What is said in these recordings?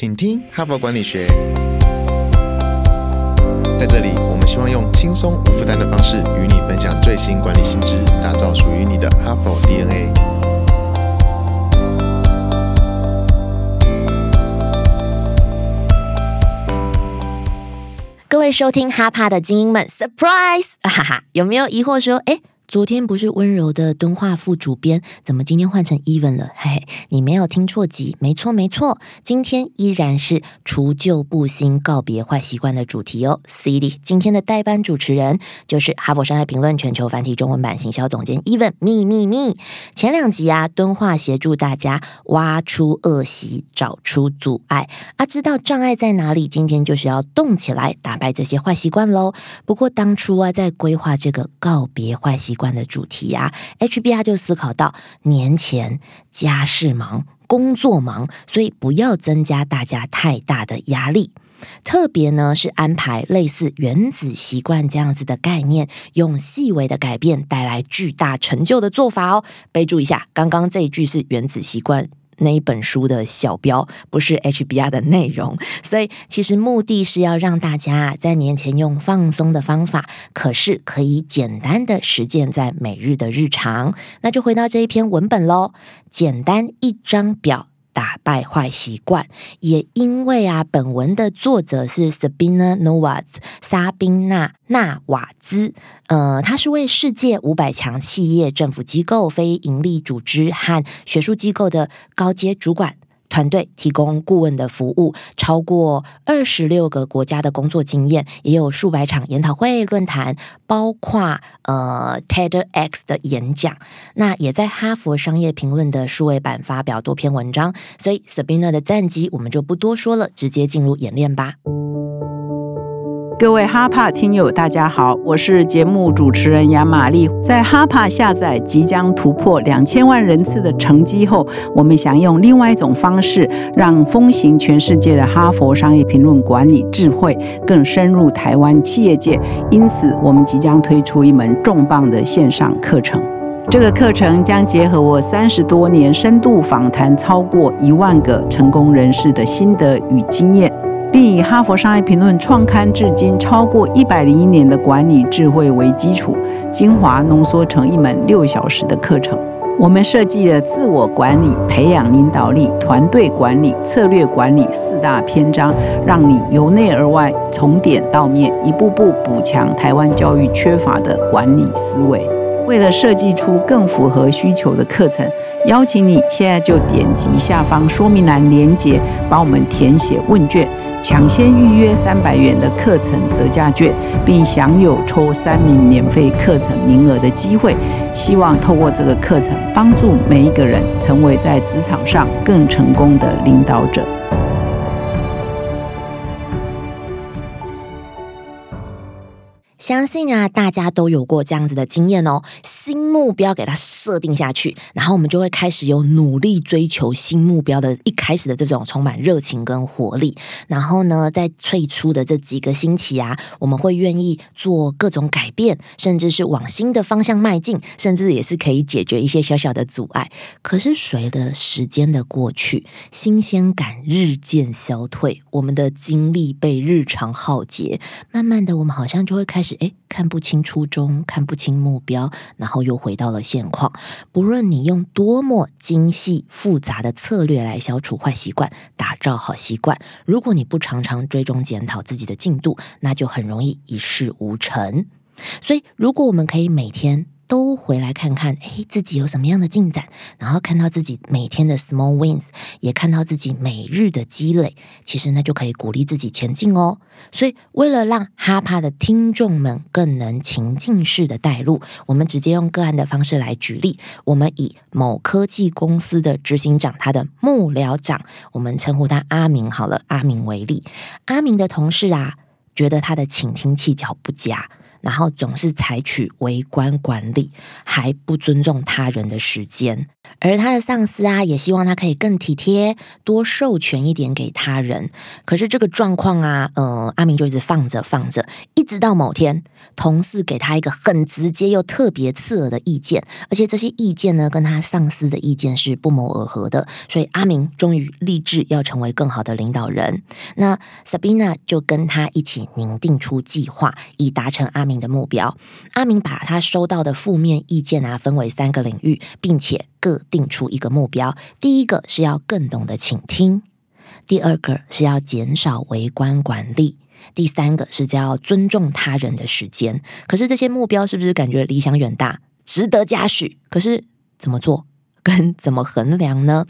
请听哈佛管理学。在这里，我们希望用轻松无负担的方式与你分享最新管理新知，打造属于你的哈佛 DNA。各位收听哈帕的精英们，surprise！哈哈，有没有疑惑说，哎？昨天不是温柔的敦化副主编，怎么今天换成 Even 了？嘿嘿，你没有听错集，没错没错，今天依然是除旧布新、告别坏习惯的主题哦。C D 今天的代班主持人就是哈佛商业评论全球繁体中文版行销总监 Even 秘密密。前两集啊，敦化协助大家挖出恶习，找出阻碍啊，知道障碍在哪里。今天就是要动起来，打败这些坏习惯喽。不过当初啊，在规划这个告别坏习。观的主题呀，HBR 就思考到年前家事忙、工作忙，所以不要增加大家太大的压力。特别呢是安排类似原子习惯这样子的概念，用细微的改变带来巨大成就的做法哦。备注一下，刚刚这一句是原子习惯。那一本书的小标不是 HBR 的内容，所以其实目的是要让大家在年前用放松的方法，可是可以简单的实践在每日的日常。那就回到这一篇文本喽，简单一张表。打败坏习惯，也因为啊，本文的作者是 Sabina n o w a z 沙宾娜纳瓦兹，呃，他是为世界五百强企业、政府机构、非营利组织和学术机构的高阶主管。团队提供顾问的服务，超过二十六个国家的工作经验，也有数百场研讨会论坛，包括呃 TEDx 的演讲。那也在哈佛商业评论的数位版发表多篇文章。所以 Sabina 的战绩我们就不多说了，直接进入演练吧。各位哈帕听友，大家好，我是节目主持人杨玛丽。在哈帕下载即将突破两千万人次的成绩后，我们想用另外一种方式，让风行全世界的哈佛商业评论管理智慧更深入台湾企业界。因此，我们即将推出一门重磅的线上课程。这个课程将结合我三十多年深度访谈超过一万个成功人士的心得与经验。并以哈佛商业评论创刊至今超过一百零一年的管理智慧为基础，精华浓缩成一门六小时的课程。我们设计了自我管理、培养领导力、团队管理、策略管理四大篇章，让你由内而外、从点到面，一步步补强台湾教育缺乏的管理思维。为了设计出更符合需求的课程，邀请你现在就点击下方说明栏连接，帮我们填写问卷，抢先预约三百元的课程折价券，并享有抽三名免费课程名额的机会。希望透过这个课程，帮助每一个人成为在职场上更成功的领导者。相信啊，大家都有过这样子的经验哦。新目标给它设定下去，然后我们就会开始有努力追求新目标的一开始的这种充满热情跟活力。然后呢，在最初的这几个星期啊，我们会愿意做各种改变，甚至是往新的方向迈进，甚至也是可以解决一些小小的阻碍。可是随着时间的过去，新鲜感日渐消退，我们的精力被日常耗竭，慢慢的，我们好像就会开始。哎，看不清初衷，看不清目标，然后又回到了现况。不论你用多么精细复杂的策略来消除坏习惯，打造好习惯，如果你不常常追踪检讨自己的进度，那就很容易一事无成。所以，如果我们可以每天，都回来看看，哎，自己有什么样的进展，然后看到自己每天的 small wins，也看到自己每日的积累，其实那就可以鼓励自己前进哦。所以，为了让哈帕的听众们更能情境式的带入，我们直接用个案的方式来举例。我们以某科技公司的执行长，他的幕僚长，我们称呼他阿明好了，阿明为例。阿明的同事啊，觉得他的倾听技巧不佳。然后总是采取微观管理，还不尊重他人的时间。而他的上司啊，也希望他可以更体贴，多授权一点给他人。可是这个状况啊，呃，阿明就一直放着放着，一直到某天，同事给他一个很直接又特别刺耳的意见，而且这些意见呢，跟他上司的意见是不谋而合的。所以阿明终于立志要成为更好的领导人。那 Sabina 就跟他一起拟定出计划，以达成阿明的目标。阿明把他收到的负面意见啊，分为三个领域，并且。各定出一个目标，第一个是要更懂得倾听，第二个是要减少围观管理，第三个是叫尊重他人的时间。可是这些目标是不是感觉理想远大，值得嘉许？可是怎么做怎么衡量呢？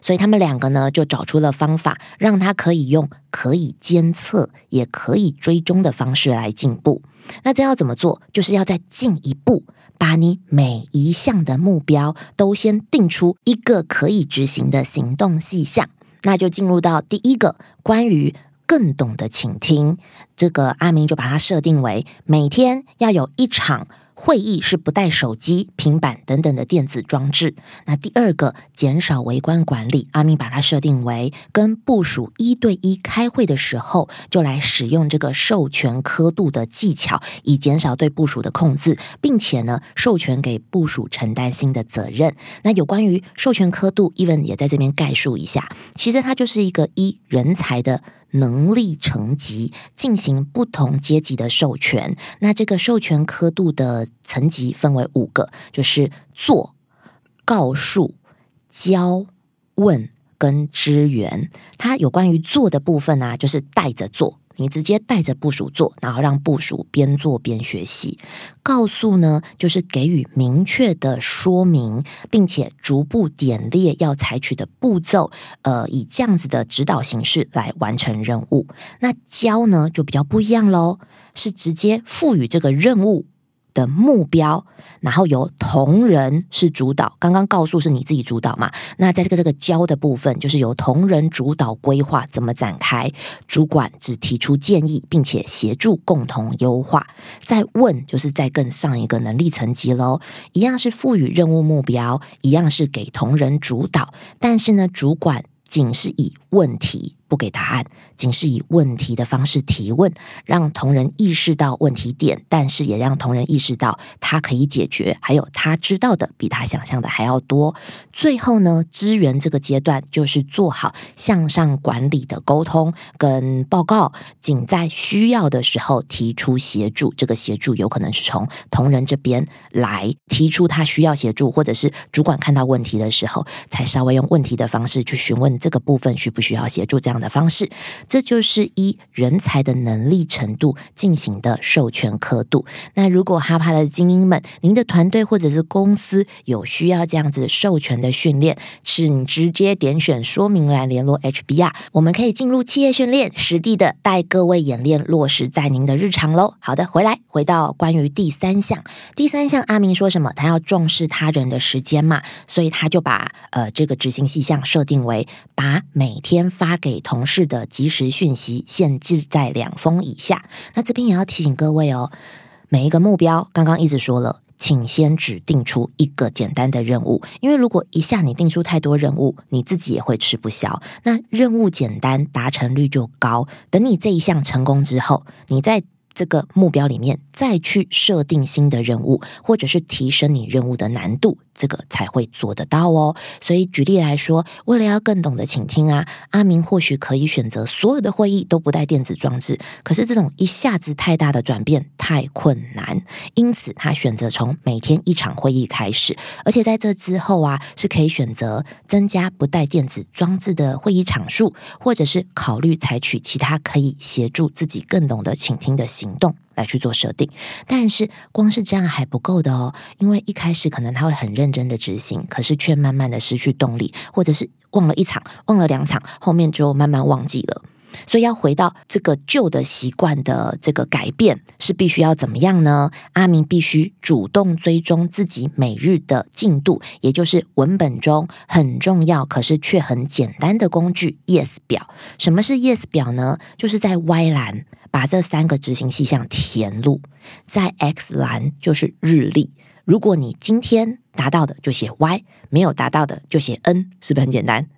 所以他们两个呢就找出了方法，让他可以用可以监测也可以追踪的方式来进步。那这要怎么做？就是要再进一步。把你每一项的目标都先定出一个可以执行的行动细项，那就进入到第一个关于更懂得倾听。这个阿明就把它设定为每天要有一场。会议是不带手机、平板等等的电子装置。那第二个，减少围观管理，阿明把它设定为跟部署一对一开会的时候，就来使用这个授权刻度的技巧，以减少对部署的控制，并且呢，授权给部署承担新的责任。那有关于授权刻度，even 也在这边概述一下。其实它就是一个一人才的。能力层级进行不同阶级的授权，那这个授权刻度的层级分为五个，就是做、告诉、教、问跟支援。它有关于做的部分呢，就是带着做。你直接带着部署做，然后让部署边做边学习。告诉呢，就是给予明确的说明，并且逐步点列要采取的步骤，呃，以这样子的指导形式来完成任务。那教呢，就比较不一样喽，是直接赋予这个任务。的目标，然后由同仁是主导。刚刚告诉是你自己主导嘛？那在这个这个教的部分，就是由同仁主导规划怎么展开，主管只提出建议，并且协助共同优化。再问，就是在更上一个能力层级喽。一样是赋予任务目标，一样是给同仁主导，但是呢，主管仅是以问题。不给答案，仅是以问题的方式提问，让同仁意识到问题点，但是也让同仁意识到他可以解决，还有他知道的比他想象的还要多。最后呢，支援这个阶段就是做好向上管理的沟通跟报告，仅在需要的时候提出协助。这个协助有可能是从同仁这边来提出他需要协助，或者是主管看到问题的时候，才稍微用问题的方式去询问这个部分需不需要协助。这样。的方式，这就是依人才的能力程度进行的授权刻度。那如果哈帕的精英们，您的团队或者是公司有需要这样子授权的训练，请直接点选说明栏联络 HBR，我们可以进入企业训练，实地的带各位演练落实在您的日常喽。好的，回来回到关于第三项，第三项阿明说什么？他要重视他人的时间嘛，所以他就把呃这个执行细项设定为把每天发给。同事的及时讯息限制在两封以下。那这边也要提醒各位哦，每一个目标，刚刚一直说了，请先指定出一个简单的任务，因为如果一下你定出太多任务，你自己也会吃不消。那任务简单，达成率就高。等你这一项成功之后，你再这个目标里面再去设定新的任务，或者是提升你任务的难度。这个才会做得到哦。所以举例来说，为了要更懂得倾听啊，阿明或许可以选择所有的会议都不带电子装置。可是这种一下子太大的转变太困难，因此他选择从每天一场会议开始，而且在这之后啊，是可以选择增加不带电子装置的会议场数，或者是考虑采取其他可以协助自己更懂得倾听的行动。来去做设定，但是光是这样还不够的哦，因为一开始可能他会很认真的执行，可是却慢慢的失去动力，或者是忘了一场，忘了两场，后面就慢慢忘记了。所以要回到这个旧的习惯的这个改变，是必须要怎么样呢？阿明必须主动追踪自己每日的进度，也就是文本中很重要，可是却很简单的工具 Yes 表。什么是 Yes 表呢？就是在 Y 栏把这三个执行细项填入，在 X 栏就是日历。如果你今天达到的就写 Y，没有达到的就写 N，是不是很简单？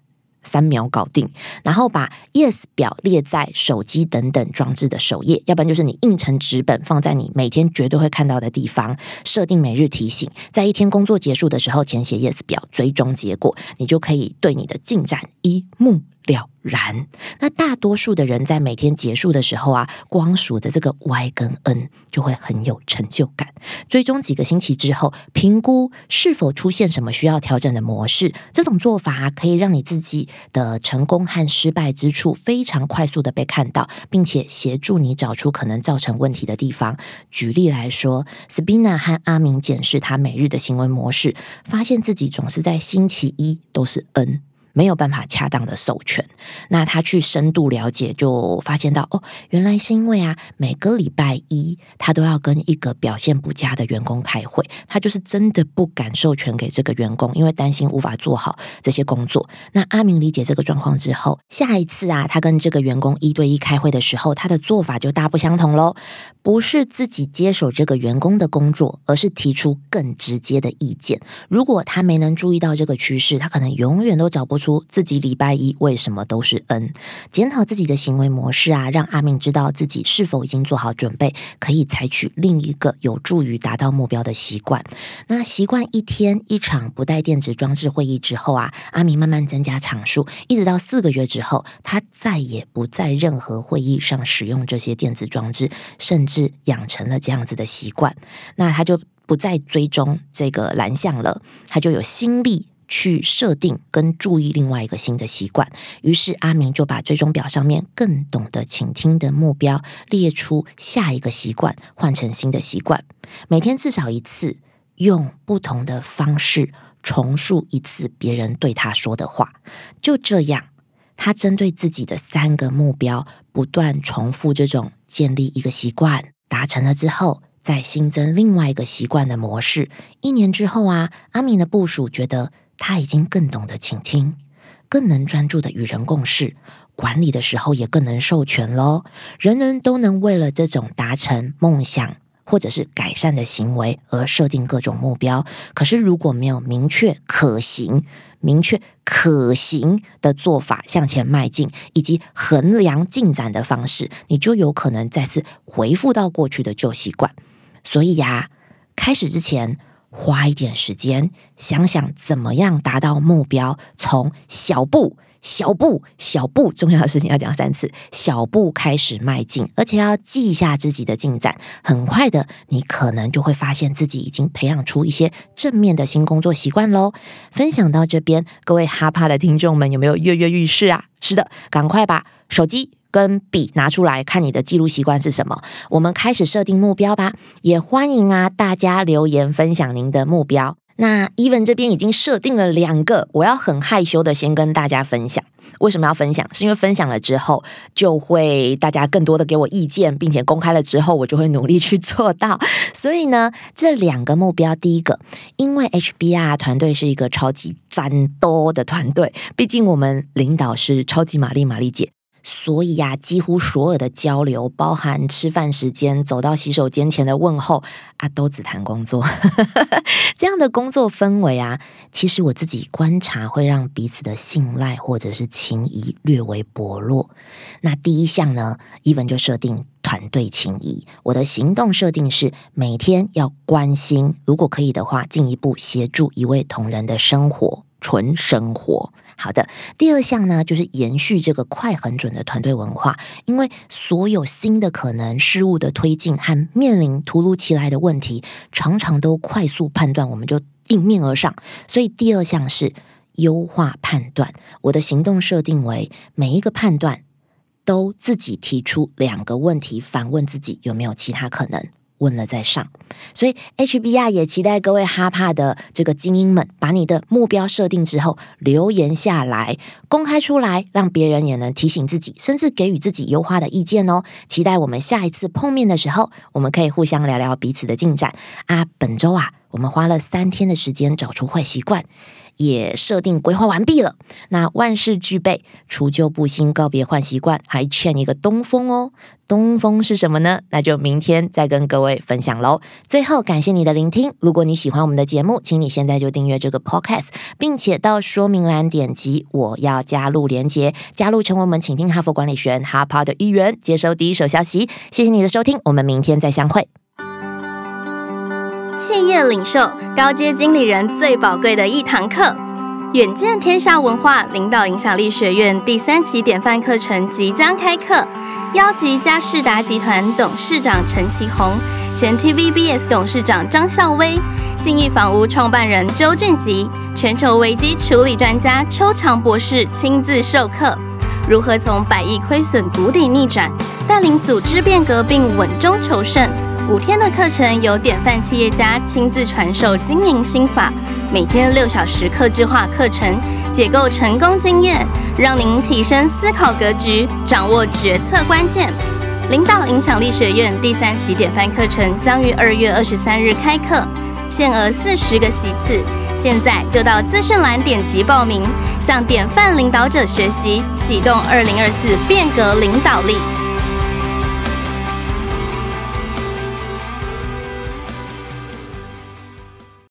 三秒搞定，然后把 Yes 表列在手机等等装置的首页，要不然就是你印成纸本放在你每天绝对会看到的地方，设定每日提醒，在一天工作结束的时候填写 Yes 表，追踪结果，你就可以对你的进展一目了然。那大多数的人在每天结束的时候啊，光数的这个 Y 跟 N 就会很有成就感。追踪几个星期之后，评估是否出现什么需要调整的模式。这种做法可以让你自己的成功和失败之处非常快速的被看到，并且协助你找出可能造成问题的地方。举例来说，Spina 和阿明检视他每日的行为模式，发现自己总是在星期一都是 N。没有办法恰当的授权，那他去深度了解，就发现到哦，原来是因为啊，每个礼拜一他都要跟一个表现不佳的员工开会，他就是真的不敢授权给这个员工，因为担心无法做好这些工作。那阿明理解这个状况之后，下一次啊，他跟这个员工一对一开会的时候，他的做法就大不相同喽，不是自己接手这个员工的工作，而是提出更直接的意见。如果他没能注意到这个趋势，他可能永远都找不。出自己礼拜一为什么都是 N，检讨自己的行为模式啊，让阿明知道自己是否已经做好准备，可以采取另一个有助于达到目标的习惯。那习惯一天一场不带电子装置会议之后啊，阿明慢慢增加场数，一直到四个月之后，他再也不在任何会议上使用这些电子装置，甚至养成了这样子的习惯。那他就不再追踪这个蓝象了，他就有心力。去设定跟注意另外一个新的习惯，于是阿明就把追踪表上面更懂得倾听的目标列出下一个习惯，换成新的习惯，每天至少一次用不同的方式重述一次别人对他说的话。就这样，他针对自己的三个目标不断重复这种建立一个习惯，达成了之后，再新增另外一个习惯的模式。一年之后啊，阿明的部署觉得。他已经更懂得倾听，更能专注的与人共事，管理的时候也更能授权喽。人人都能为了这种达成梦想或者是改善的行为而设定各种目标，可是如果没有明确可行、明确可行的做法向前迈进，以及衡量进展的方式，你就有可能再次回复到过去的旧习惯。所以呀，开始之前。花一点时间想想怎么样达到目标，从小步、小步、小步，重要的事情要讲三次，小步开始迈进，而且要记一下自己的进展。很快的，你可能就会发现自己已经培养出一些正面的新工作习惯喽。分享到这边，各位哈帕的听众们有没有跃跃欲试啊？是的，赶快把手机。跟笔拿出来看，你的记录习惯是什么？我们开始设定目标吧。也欢迎啊，大家留言分享您的目标。那 Even 这边已经设定了两个，我要很害羞的先跟大家分享。为什么要分享？是因为分享了之后，就会大家更多的给我意见，并且公开了之后，我就会努力去做到。所以呢，这两个目标，第一个，因为 HBR 团队是一个超级战斗的团队，毕竟我们领导是超级玛丽玛丽姐。所以呀，几乎所有的交流，包含吃饭时间、走到洗手间前的问候啊，都只谈工作。这样的工作氛围啊，其实我自己观察会让彼此的信赖或者是情谊略为薄弱。那第一项呢，一文就设定团队情谊。我的行动设定是每天要关心，如果可以的话，进一步协助一位同仁的生活。纯生活，好的。第二项呢，就是延续这个快、很准的团队文化。因为所有新的可能事物的推进和面临突如其来的问题，常常都快速判断，我们就迎面而上。所以第二项是优化判断。我的行动设定为每一个判断都自己提出两个问题，反问自己有没有其他可能。问了再上。所以 HBR 也期待各位哈帕的这个精英们，把你的目标设定之后留言下来，公开出来，让别人也能提醒自己，甚至给予自己优化的意见哦。期待我们下一次碰面的时候，我们可以互相聊聊彼此的进展啊。本周啊，我们花了三天的时间找出坏习惯。也设定规划完毕了，那万事俱备，除旧布新，告别坏习惯，还欠一个东风哦。东风是什么呢？那就明天再跟各位分享喽。最后感谢你的聆听，如果你喜欢我们的节目，请你现在就订阅这个 podcast，并且到说明栏点击我要加入连接，加入成为我们请听哈佛管理学院哈 a 的一员，接收第一手消息。谢谢你的收听，我们明天再相会。企业领袖、高阶经理人最宝贵的一堂课，远见天下文化领导影响力学院第三期典范课程即将开课，邀集嘉士达集团董事长陈其宏、前 TVBS 董事长张孝威、信义房屋创办人周俊吉、全球危机处理专家邱强博士亲自授课，如何从百亿亏损谷底逆转，带领组织变革并稳中求胜。五天的课程由典范企业家亲自传授经营心法，每天六小时客制化课程，解构成功经验，让您提升思考格局，掌握决策关键。领导影响力学院第三期典范课程将于二月二十三日开课，限额四十个席次，现在就到资讯栏点击报名，向典范领导者学习，启动二零二四变革领导力。